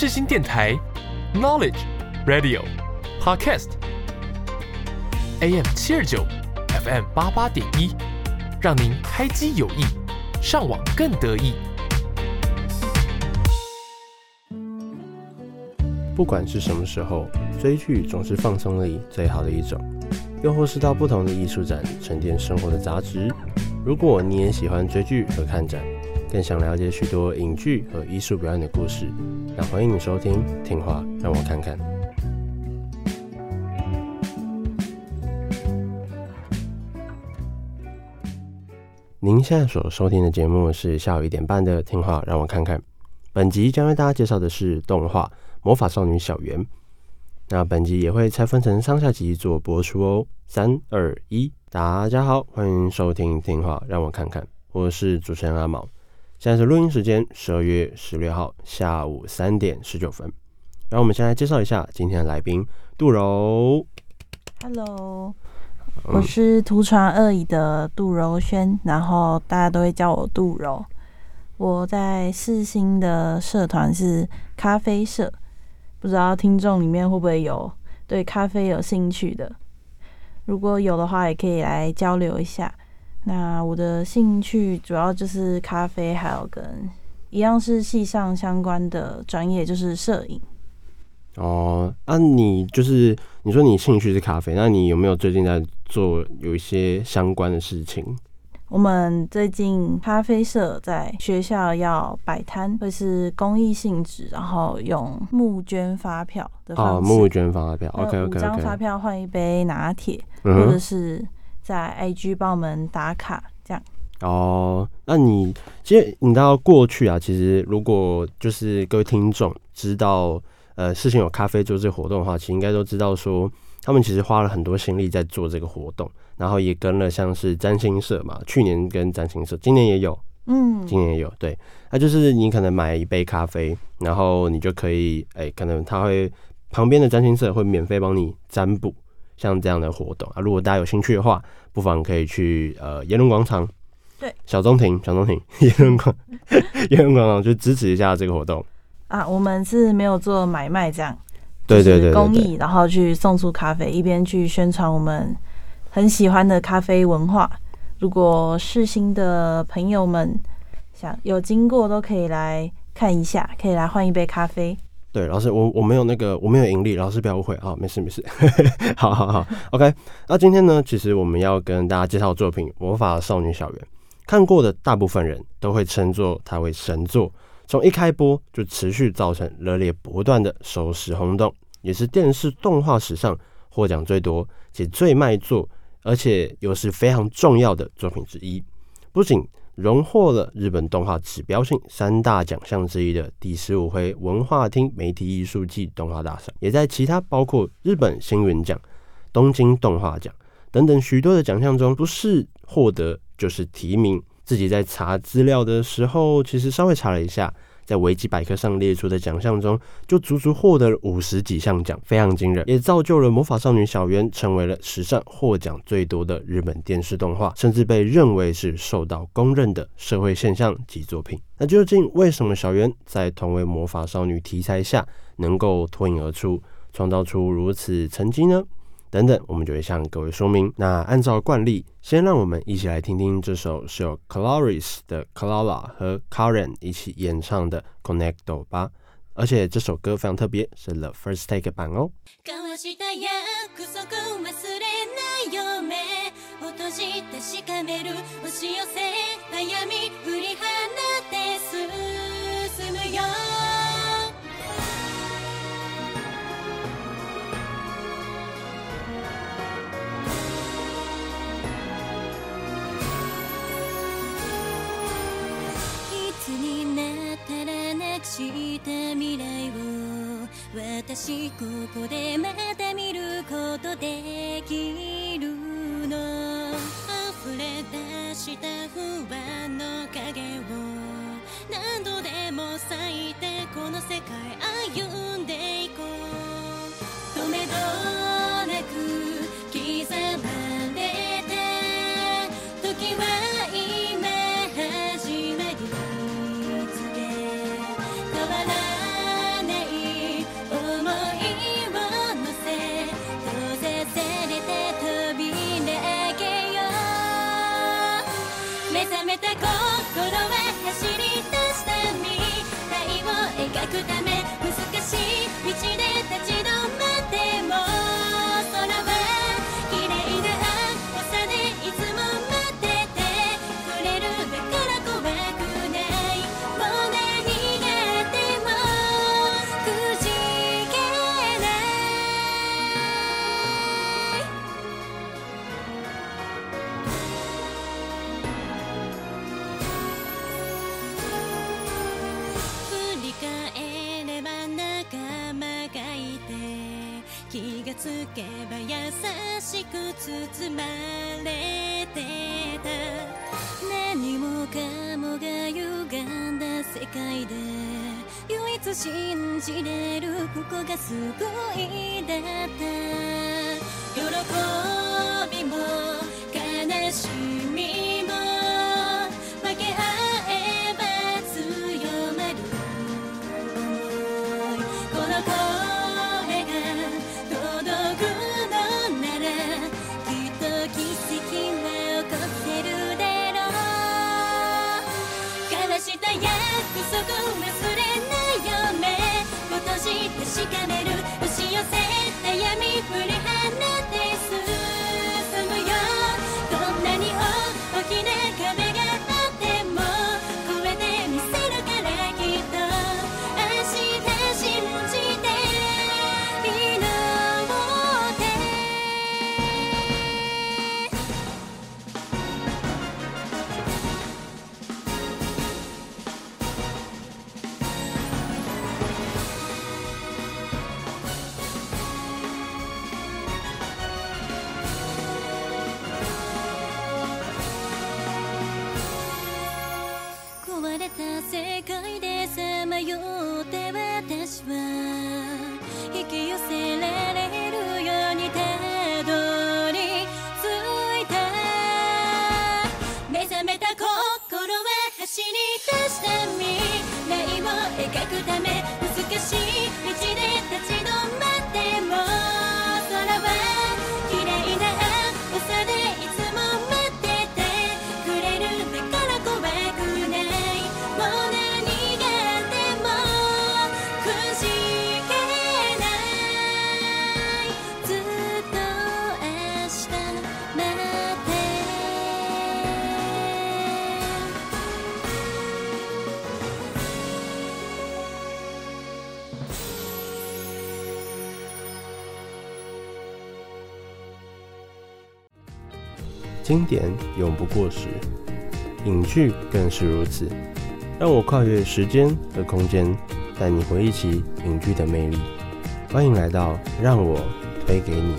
世新电台，Knowledge Radio Podcast，AM 七二九，FM 八八点一，让您开机有益，上网更得意。不管是什么时候，追剧总是放松里最好的一种，又或是到不同的艺术展沉淀生活的杂质。如果你也喜欢追剧和看展，更想了解许多影剧和艺术表演的故事，那欢迎你收听《听话让我看看》。您现在所收听的节目是下午一点半的《听话让我看看》，本集将为大家介绍的是动画。魔法少女小圆，那本集也会拆分成上下集做播出哦。三二一，大家好，欢迎收听听话，让我看看，我是主持人阿毛。现在是录音时间，十二月十六号下午三点十九分。然后我们先来介绍一下今天的来宾杜柔。Hello，我是图传二乙的杜柔轩，然后大家都会叫我杜柔。我在四星的社团是咖啡社。不知道听众里面会不会有对咖啡有兴趣的？如果有的话，也可以来交流一下。那我的兴趣主要就是咖啡，还有跟一样是系上相关的专业，就是摄影。哦，那、啊、你就是你说你兴趣是咖啡，那你有没有最近在做有一些相关的事情？我们最近咖啡社在学校要摆摊，会是公益性质，然后用募捐发票的方式。哦，募捐发票，OK OK OK。五张发票换一杯拿铁，嗯，或者是在 IG 帮我们打卡这样。哦，那你其实你知道过去啊，其实如果就是各位听众知道呃事情有咖啡做这个活动的话，其实应该都知道说他们其实花了很多心力在做这个活动。然后也跟了像是占星社嘛，去年跟占星社，今年也有，嗯，今年也有，对，那就是你可能买一杯咖啡，然后你就可以，哎、欸，可能他会旁边的占星社会免费帮你占卜，像这样的活动啊。如果大家有兴趣的话，不妨可以去呃耶伦广场，对，小中庭，小中庭，耶伦广，耶伦广场就支持一下这个活动啊。我们是没有做买卖这样，对对对，公益，然后去送出咖啡，一边去宣传我们。很喜欢的咖啡文化，如果世新的朋友们想有经过，都可以来看一下，可以来换一杯咖啡。对，老师，我我没有那个，我没有盈利，老师不要误会啊，没事没事，好好好，OK。那今天呢，其实我们要跟大家介绍作品《魔法少女小圆》，看过的大部分人都会称作它为神作，从一开播就持续造成热烈不断的收视轰动，也是电视动画史上获奖最多且最卖座。而且又是非常重要的作品之一，不仅荣获了日本动画指标性三大奖项之一的第十五回文化厅媒体艺术季动画大赏，也在其他包括日本星云奖、东京动画奖等等许多的奖项中，不是获得就是提名。自己在查资料的时候，其实稍微查了一下。在维基百科上列出的奖项中，就足足获得了五十几项奖，非常惊人，也造就了《魔法少女小圆》成为了史上获奖最多的日本电视动画，甚至被认为是受到公认的社会现象级作品。那究竟为什么小圆在同为魔法少女题材下能够脱颖而出，创造出如此成绩呢？等等，我们就会向各位说明。那按照惯例，先让我们一起来听听这首是由 Claris 的 Clara 和 Karen 一起演唱的 Connecto 吧。而且这首歌非常特别，是 The First Take 版哦。した未来を私ここでまた見ることできるの。溢れ出した不安のけば優しく包まれてた。何もかもが歪んだ世界で唯一信じれるここが救いだった。喜束忘れないよ目今年确かめる经典永不过时，影剧更是如此。让我跨越时间和空间，带你回忆起影剧的魅力。欢迎来到让我推给你。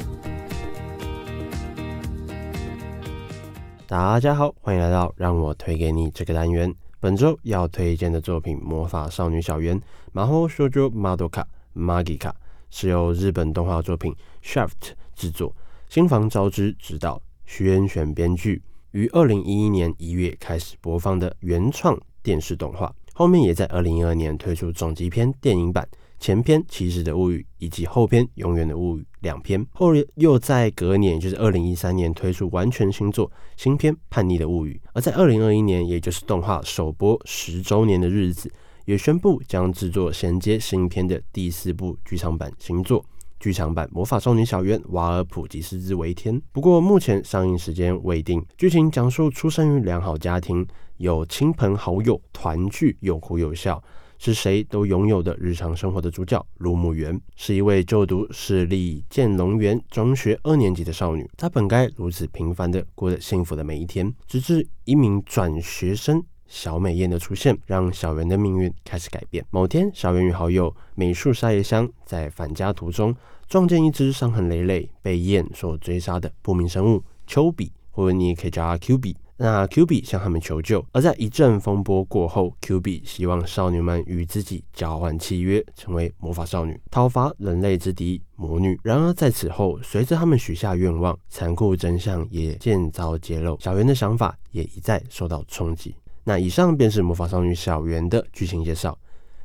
大家好，欢迎来到让我推给你这个单元。本周要推荐的作品《魔法少女小圆》魔法少女まどかマギカ是由日本动画作品 Shaft 制作，新房昭之执导。 徐恩璇编剧，于二零一一年一月开始播放的原创电视动画，后面也在二零一二年推出总集篇电影版，前篇《骑士的物语》以及后篇《永远的物语》两篇，后又在隔年，也就是二零一三年推出完全新作新篇《叛逆的物语》，而在二零二一年，也就是动画首播十周年的日子，也宣布将制作衔接新篇的第四部剧场版新作。剧场版《魔法少女小圆》瓦尔普吉斯之为天，不过目前上映时间未定。剧情讲述出生于良好家庭，有亲朋好友团聚，有哭有笑，是谁都拥有的日常生活的主角卢木媛，是一位就读市立建龙园中学二年级的少女。她本该如此平凡的过着幸福的每一天，直至一名转学生。小美艳的出现，让小圆的命运开始改变。某天，小圆与好友美术沙耶香在返家途中，撞见一只伤痕累累、被雁所追杀的不明生物丘比，或者你也可以叫他 Q 比。那 Q 比向他们求救，而在一阵风波过后，Q 比希望少女们与自己交换契约，成为魔法少女，讨伐人类之敌魔女。然而在此后，随着他们许下愿望，残酷真相也渐遭揭露，小圆的想法也一再受到冲击。那以上便是魔法少女小圆的剧情介绍。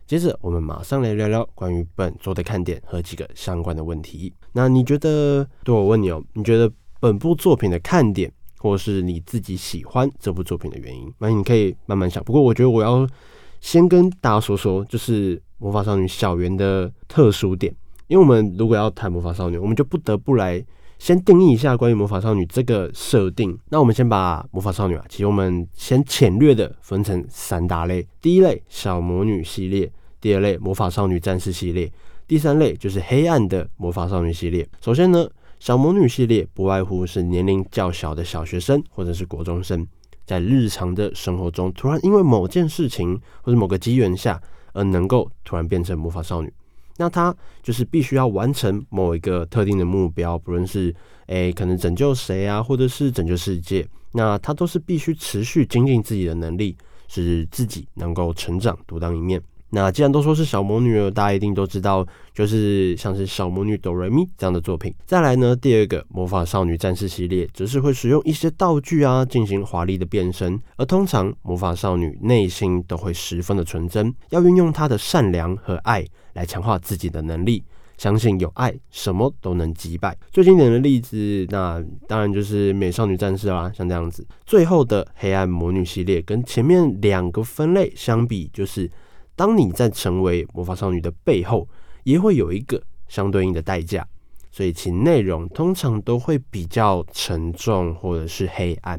接着，我们马上来聊聊关于本作的看点和几个相关的问题。那你觉得？对，我问你哦，你觉得本部作品的看点，或是你自己喜欢这部作品的原因？那你可以慢慢想。不过，我觉得我要先跟大家说说，就是魔法少女小圆的特殊点。因为我们如果要谈魔法少女，我们就不得不来。先定义一下关于魔法少女这个设定。那我们先把魔法少女啊，其实我们先浅略的分成三大类。第一类小魔女系列，第二类魔法少女战士系列，第三类就是黑暗的魔法少女系列。首先呢，小魔女系列。不外乎是年龄较小的小学生或者是国中生，在日常的生活中突然因为某件事情或者某个机缘下而能够突然变成魔法少女。那他就是必须要完成某一个特定的目标，不论是诶、可能拯救谁啊，或者是拯救世界，那他都是必须持续精进自己的能力，使自己能够成长独当一面。那既然都说是小魔女了，大家一定都知道，就是像是小魔女哆瑞咪这样的作品。再来呢，第二个魔法少女战士系列，则是会使用一些道具啊，进行华丽的变身。而通常魔法少女内心都会十分的纯真，要运用她的善良和爱来强化自己的能力。相信有爱，什么都能击败。最经典的例子，那当然就是美少女战士啦，像这样子。最后的黑暗魔女系列，跟前面两个分类相比，就是。当你在成为魔法少女的背后，也会有一个相对应的代价，所以其内容通常都会比较沉重或者是黑暗，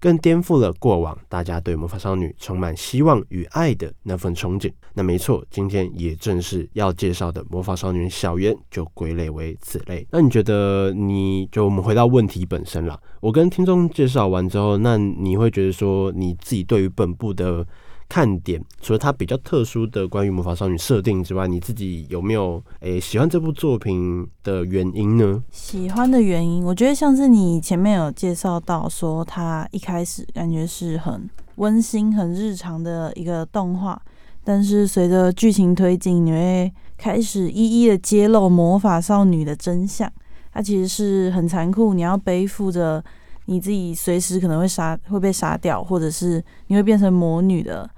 更颠覆了过往大家对魔法少女充满希望与爱的那份憧憬。那没错，今天也正是要介绍的魔法少女小圆就归类为此类。那你觉得，你就我们回到问题本身啦，我跟听众介绍完之后，那你会觉得说你自己对于本部的看点，除了它比较特殊的关于魔法少女设定之外，你自己有没有诶、喜欢这部作品的原因呢？喜欢的原因，我觉得像是你前面有介绍到说，它一开始感觉是很温馨、很日常的一个动画，但是随着剧情推进，你会开始一一的揭露魔法少女的真相。它其实是很残酷，你要背负着你自己随时可能会杀会被杀掉，或者是你会变成魔女的。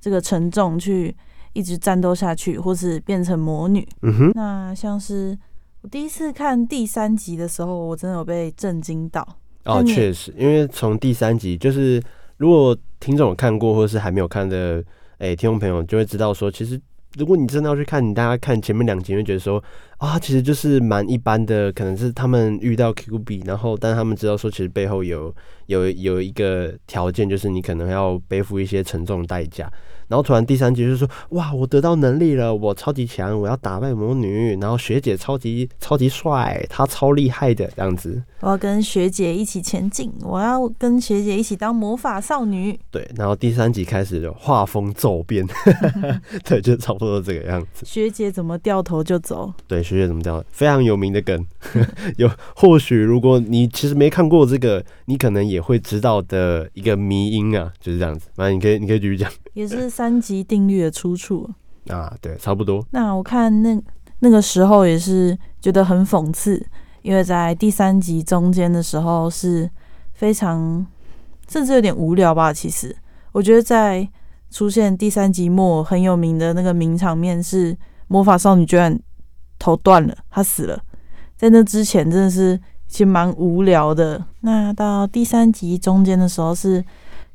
这个沉重去一直战斗下去，或是变成魔女。嗯哼，那像是我第一次看第三集的时候，我真的有被震惊到。哦，确实，因为从第三集，就是如果听众有看过，或是还没有看的，哎，听众朋友就会知道说，其实如果你真的要去看，你大家看前面两集，会觉得说啊，其实就是蛮一般的，可能是他们遇到 Q B，，然后但他们知道说，其实背后有有有一个条件，就是你可能要背负一些沉重的代价。然后突然第三集就说，哇，我得到能力了，我超级强，我要打败魔女。然后学姐超级超级帅，她超厉害的这样子。我要跟学姐一起前进，我要跟学姐一起当魔法少女。对，然后第三集开始就画风骤变，对，就差不多这个样子。学姐怎么掉头就走？对，学姐怎么掉？非常有名的梗，有或许如果你其实没看过这个，你可能也会知道的一个迷因啊，就是这样子。反正你可以，你可以继续讲。也是三级定律的出处啊，对，差不多。那我看那那个时候也是觉得很讽刺，因为在第三集中间的时候是非常甚至有点无聊吧。其实我觉得在出现第三集末很有名的那个名场面是魔法少女居然头断了，她死了。在那之前真的是其实蛮无聊的。那到第三集中间的时候是。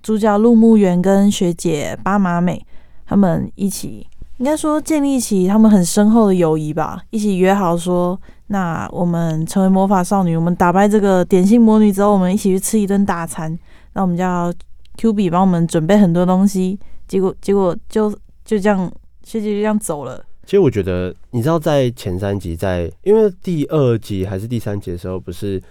主角陆木原跟学姐巴马美他们一起，应该说建立起他们很深厚的友谊吧。一起约好说，那我们成为魔法少女，我们打败这个点心魔女之后，我们一起去吃一顿大餐。那我们叫 Q 比帮我们准备很多东西，结果结果就就这样，学姐就这样走了。其实我觉得，你知道，在前三集，在因为第二集还是第三集的时候，不是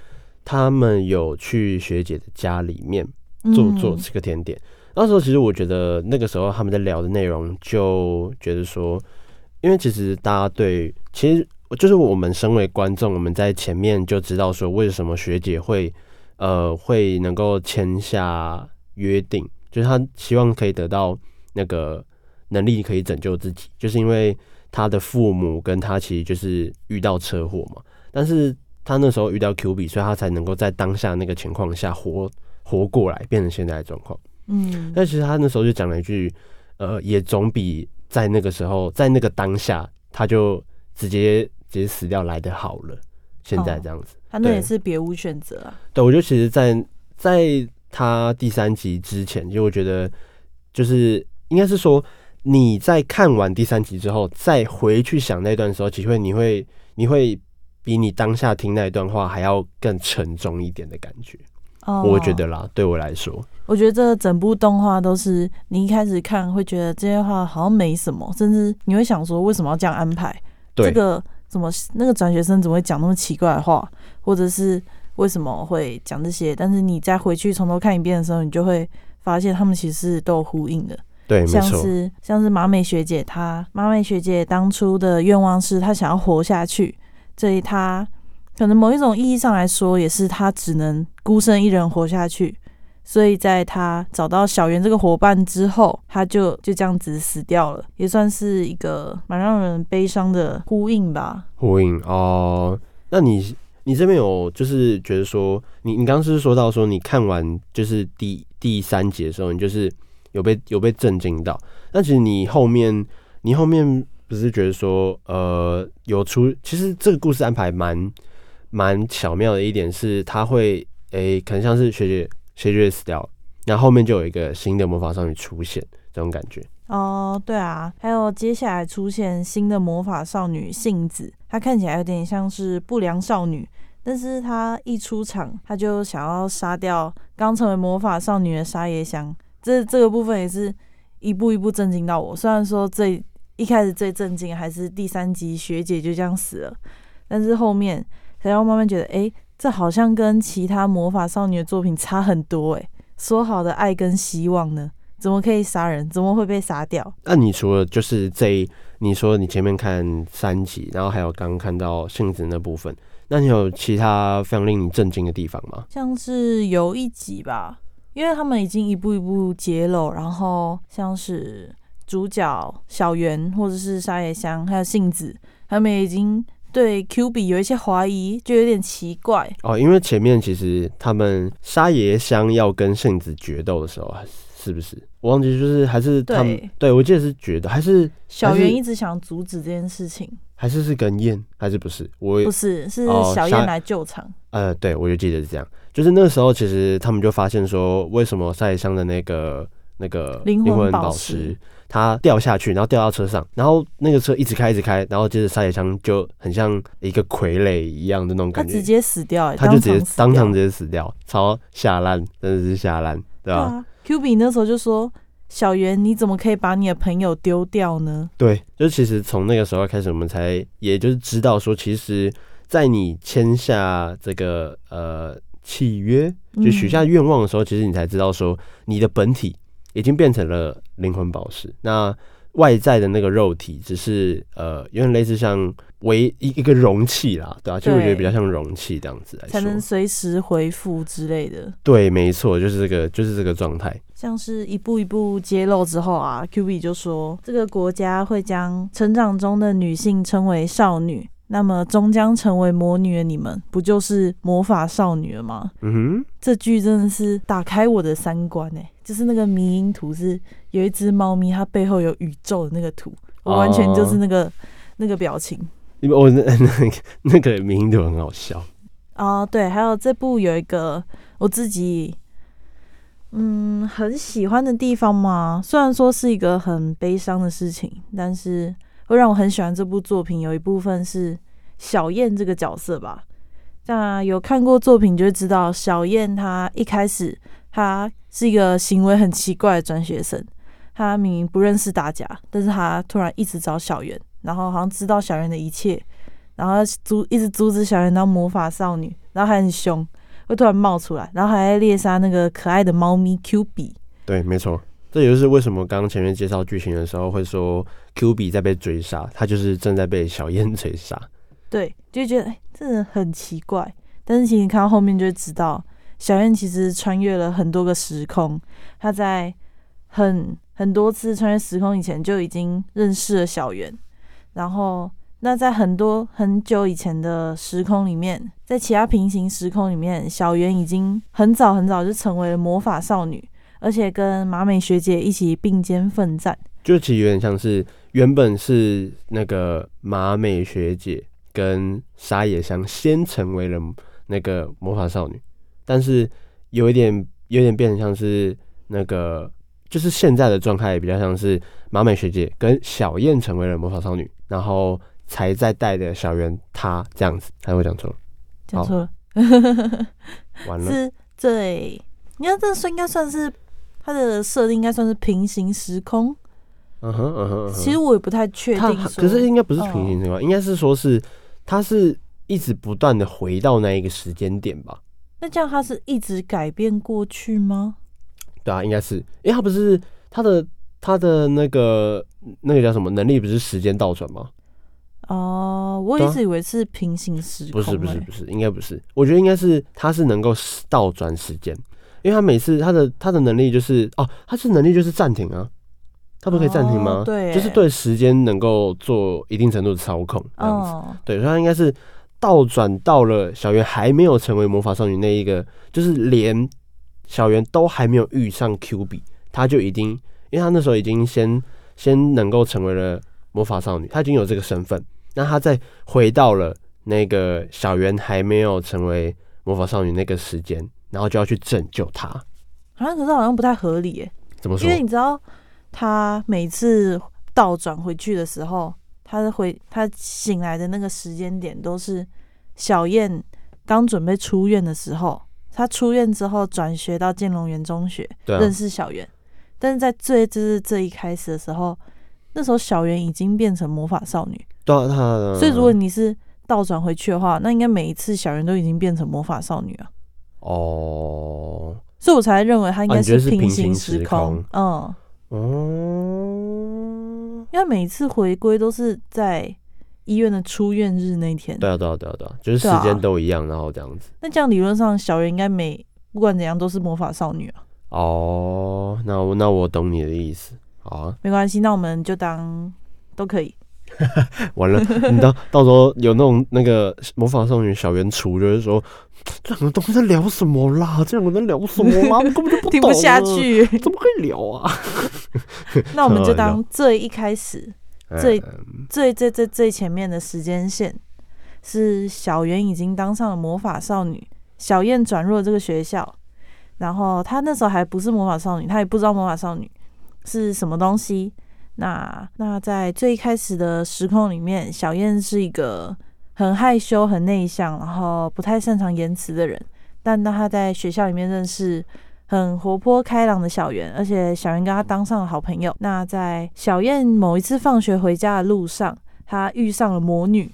他们有去学姐的家里面。做做这个甜点，那时候其实我觉得那个时候他们在聊的内容，就觉得说，因为其实大家对，其实就是我们身为观众，我们在前面就知道说，为什么学姐会呃会能够签下约定，就是她希望可以得到那个能力，可以拯救自己，就是因为她的父母跟她其实就是遇到车祸嘛，但是她那时候遇到 Q 比，所以她才能够在当下那个情况下活。活过来变成现在的状况，嗯，但其实他那时候就讲了一句，呃，也总比在那个时候，在那个当下，他就直接直接死掉来的好了。现在这样子，哦、他那也是别无选择啊。对，我觉得其实在，在在他第三集之前，就我觉得就是应该是说，你在看完第三集之后，再回去想那段时候，其实会你会你会比你当下听那一段话还要更沉重一点的感觉。Oh, 我觉得啦，对我来说，我觉得这整部动画都是你一开始看会觉得这些话好像没什么，甚至你会想说为什么要这样安排？对，这个怎么那个转学生怎么会讲那么奇怪的话，或者是为什么会讲这些？但是你再回去从头看一遍的时候，你就会发现他们其实是都有呼应的。对，像是像是马美学姐她，她麻美学姐当初的愿望是她想要活下去，所以她可能某一种意义上来说，也是她只能孤身一人活下去。所以在他找到小圆这个伙伴之后，他就就这样子死掉了，也算是一个蛮让人悲伤的呼应吧。呼应哦，那你你这边有就是觉得说，你你刚刚是说到说，你看完就是第第三集的时候，你就是有被有被震惊到。那其实你后面你后面不是觉得说，呃，有出其实这个故事安排蛮蛮巧妙的一点是，他会诶、可能像是学姐。学姐死掉了，然后后面就有一个新的魔法少女出现，这种感觉。哦，对啊，还有接下来出现新的魔法少女杏子，她看起来有点像是不良少女，但是她一出场，她就想要杀掉刚成为魔法少女的沙耶香。这这个部分也是一步一步震惊到我。虽然说最一开始最震惊还是第三集学姐就这样死了，但是后面才让我慢慢觉得，哎。这好像跟其他魔法少女的作品差很多诶，说好的爱跟希望呢？怎么可以杀人？怎么会被杀掉？那你除了就是这，你说你前面看三集，然后还有刚刚看到杏子那部分，那你有其他非常令你震惊的地方吗？像是有一集吧，因为他们已经一步一步揭露，然后像是主角小圆或者是沙野香还有杏子，他们已经。对 Q 比有一些怀疑，就有点奇怪哦。因为前面其实他们沙耶香要跟圣子决斗的时候，是不是？我忘记，就是还是他们对，对我记得是决斗，还是小圆一直想阻止这件事情，还是是跟燕，还是不是？我不是，是小燕来救场。哦、呃，对，我就记得是这样。就是那个时候，其实他们就发现说，为什么沙耶香的那个那个灵魂宝石。他掉下去，然后掉到车上，然后那个车一直开，一直开，然后接着沙野枪就很像一个傀儡一样的那种感觉，他直接死掉，欸，他就直接当场直接死掉，超吓烂，真的是吓烂，对吧，啊？Q 比那时候就说：“小圆，你怎么可以把你的朋友丢掉呢？”对，就其实从那个时候开始，我们才也就是知道说，其实，在你签下这个呃契约，就许下愿望的时候，嗯，其实你才知道说你的本体。已经变成了灵魂宝石，那外在的那个肉体只是呃，有点类似像为一一个容器啦，对吧、啊？就我觉得比较像容器这样子才能随时回复之类的。对，没错，就是这个，就是这个状态。像是一步一步揭露之后啊，Q B 就说这个国家会将成长中的女性称为少女。那么终将成为魔女的你们，不就是魔法少女了吗？嗯哼，这句真的是打开我的三观诶！就是那个迷因图是有一只猫咪，它背后有宇宙的那个图，我完全就是那个、哦、那个表情。因为我那那个那个迷因图很好笑哦。对，还有这部有一个我自己嗯很喜欢的地方嘛，虽然说是一个很悲伤的事情，但是。会让我很喜欢这部作品，有一部分是小燕这个角色吧。那有看过作品就会知道，小燕她一开始她是一个行为很奇怪的转学生，他明明不认识大家，但是他突然一直找小圆，然后好像知道小圆的一切，然后阻一直阻止小圆当魔法少女，然后还很凶，会突然冒出来，然后还在猎杀那个可爱的猫咪 Q 比。对，没错。这也就是为什么刚刚前面介绍剧情的时候会说 Q 比在被追杀，他就是正在被小燕追杀。对，就觉得哎，真的很奇怪。但是其实看到后面就会知道，小燕其实穿越了很多个时空，他在很很多次穿越时空以前就已经认识了小圆。然后，那在很多很久以前的时空里面，在其他平行时空里面，小圆已经很早很早就成为了魔法少女。而且跟马美学姐一起并肩奋战，就其实有点像是原本是那个马美学姐跟沙野香先成为了那个魔法少女，但是有一点有点变成像是那个，就是现在的状态比较像是马美学姐跟小燕成为了魔法少女，然后才在带的小圆她这样子，还会讲错了，讲错了，完了，是对，你看这说应该算是。它的设定应该算是平行时空，嗯哼嗯哼，其实我也不太确定，可是应该不是平行时空，应该是说是他是一直不断的回到那一个时间点吧？那这样他是一直改变过去吗？对啊，应该是，因为他不是他的他的那个那个叫什么能力不是时间倒转吗？哦、呃，我一直以为是平行时空、欸，不是不是不是，应该不是。我觉得应该是他是能够倒转时间，因为他每次他的他的能力就是哦，他是能力就是暂停啊，他不可以暂停吗？哦、对，就是对时间能够做一定程度的操控这样子。哦、对，所以他应该是倒转到了小圆还没有成为魔法少女那一个，就是连小圆都还没有遇上 Q 比，他就已经，因为他那时候已经先先能够成为了魔法少女，他已经有这个身份。那他再回到了那个小圆还没有成为魔法少女那个时间，然后就要去拯救她。好像可是好像不太合理耶。怎么说？因为你知道，他每次倒转回去的时候，他的回他醒来的那个时间点都是小燕刚准备出院的时候。他出院之后转学到建龙园中学，啊、认识小圆。但是在最就是这一开始的时候，那时候小圆已经变成魔法少女。对啊，他所以如果你是倒转回去的话，那应该每一次小圆都已经变成魔法少女了。哦，所以我才认为他应该是平行时空。嗯，哦，因为每次回归都是在医院的出院日那天。对啊，对啊，对啊，对啊，就是时间都一样，然后这样子。那这样理论上，小圆应该每不管怎样都是魔法少女啊。哦，那我那我懂你的意思。好啊，没关系，那我们就当都可以。完了，你到 到时候有那种那个魔法少女小圆厨，就是说这两个东西在聊什么啦？这两个在聊什么啦？我根本就不懂，听不下去，怎么可以聊啊？那我们就当最一开始最最最最最前面的时间线是小圆已经当上了魔法少女，小燕转入了这个学校，然后她那时候还不是魔法少女，她也不知道魔法少女是什么东西。那那在最开始的时空里面，小燕是一个很害羞、很内向，然后不太擅长言辞的人。但当他在学校里面认识很活泼开朗的小圆，而且小圆跟他当上了好朋友。那在小燕某一次放学回家的路上，他遇上了魔女。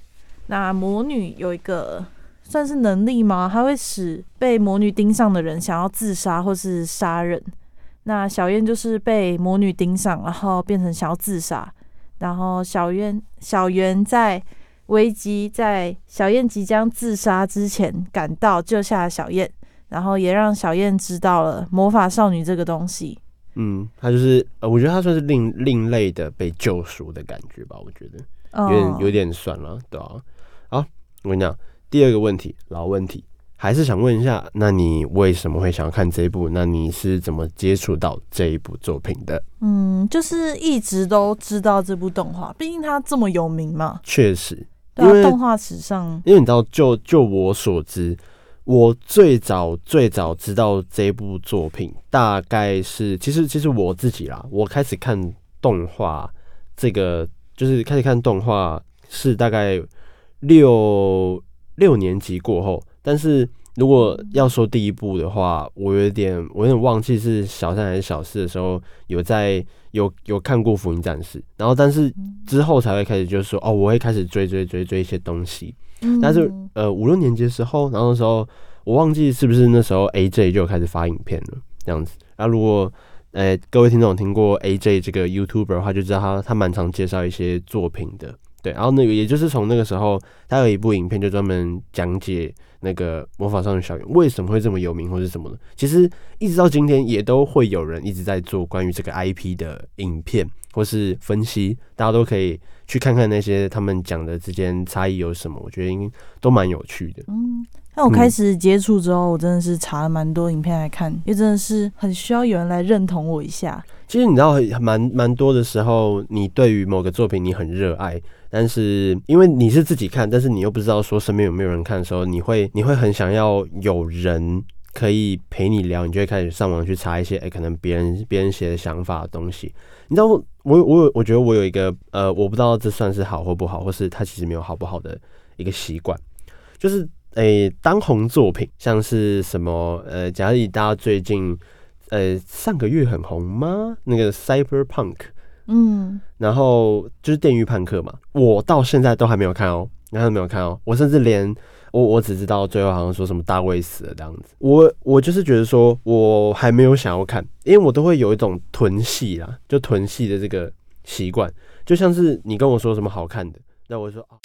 那魔女有一个算是能力吗？她会使被魔女盯上的人想要自杀或是杀人。那小燕就是被魔女盯上，然后变成想要自杀。然后小燕小圆在危机，在小燕即将自杀之前赶到救下了小燕，然后也让小燕知道了魔法少女这个东西。嗯，他就是呃，我觉得他算是另另类的被救赎的感觉吧。我觉得有点、哦、有点算了，对啊。好，我跟你讲，第二个问题，老问题。还是想问一下，那你为什么会想要看这一部？那你是怎么接触到这一部作品的？嗯，就是一直都知道这部动画，毕竟它这么有名嘛。确实，对啊，动画史上，因为你知道，就就我所知，我最早最早知道这部作品，大概是其实其实我自己啦，我开始看动画，这个就是开始看动画是大概六六年级过后。但是如果要说第一部的话，我有点我有点忘记是小三还是小四的时候有在有有看过《福音战士》，然后但是之后才会开始就是说哦，我会开始追追追追一些东西。但是呃五六年级的时候，然后那时候我忘记是不是那时候 AJ 就开始发影片了这样子。那如果呃各位听众听过 AJ 这个 YouTuber 的话，就知道他他蛮常介绍一些作品的。对，然后那个也就是从那个时候，他有一部影片就专门讲解那个魔法少女小圆为什么会这么有名，或是什么的。其实一直到今天，也都会有人一直在做关于这个 IP 的影片或是分析，大家都可以去看看那些他们讲的之间差异有什么。我觉得应该都蛮有趣的。嗯，那我开始接触之后，我真的是查了蛮多影片来看，也真的是很需要有人来认同我一下。其实你知道，蛮蛮多的时候，你对于某个作品你很热爱。但是因为你是自己看，但是你又不知道说身边有没有人看的时候，你会你会很想要有人可以陪你聊，你就会开始上网去查一些哎、可能别人别人写的想法的东西。你知道我我我有我觉得我有一个呃，我不知道这算是好或不好，或是它其实没有好不好的一个习惯，就是诶、欸，当红作品像是什么呃，假如大家最近呃上个月很红吗？那个 Cyberpunk。嗯，然后就是电狱判客嘛，我到现在都还没有看哦。然后没有看哦，我甚至连我我只知道最后好像说什么大卫死了这样子。我我就是觉得说我还没有想要看，因为我都会有一种囤戏啦，就囤戏的这个习惯，就像是你跟我说什么好看的，那我就说啊。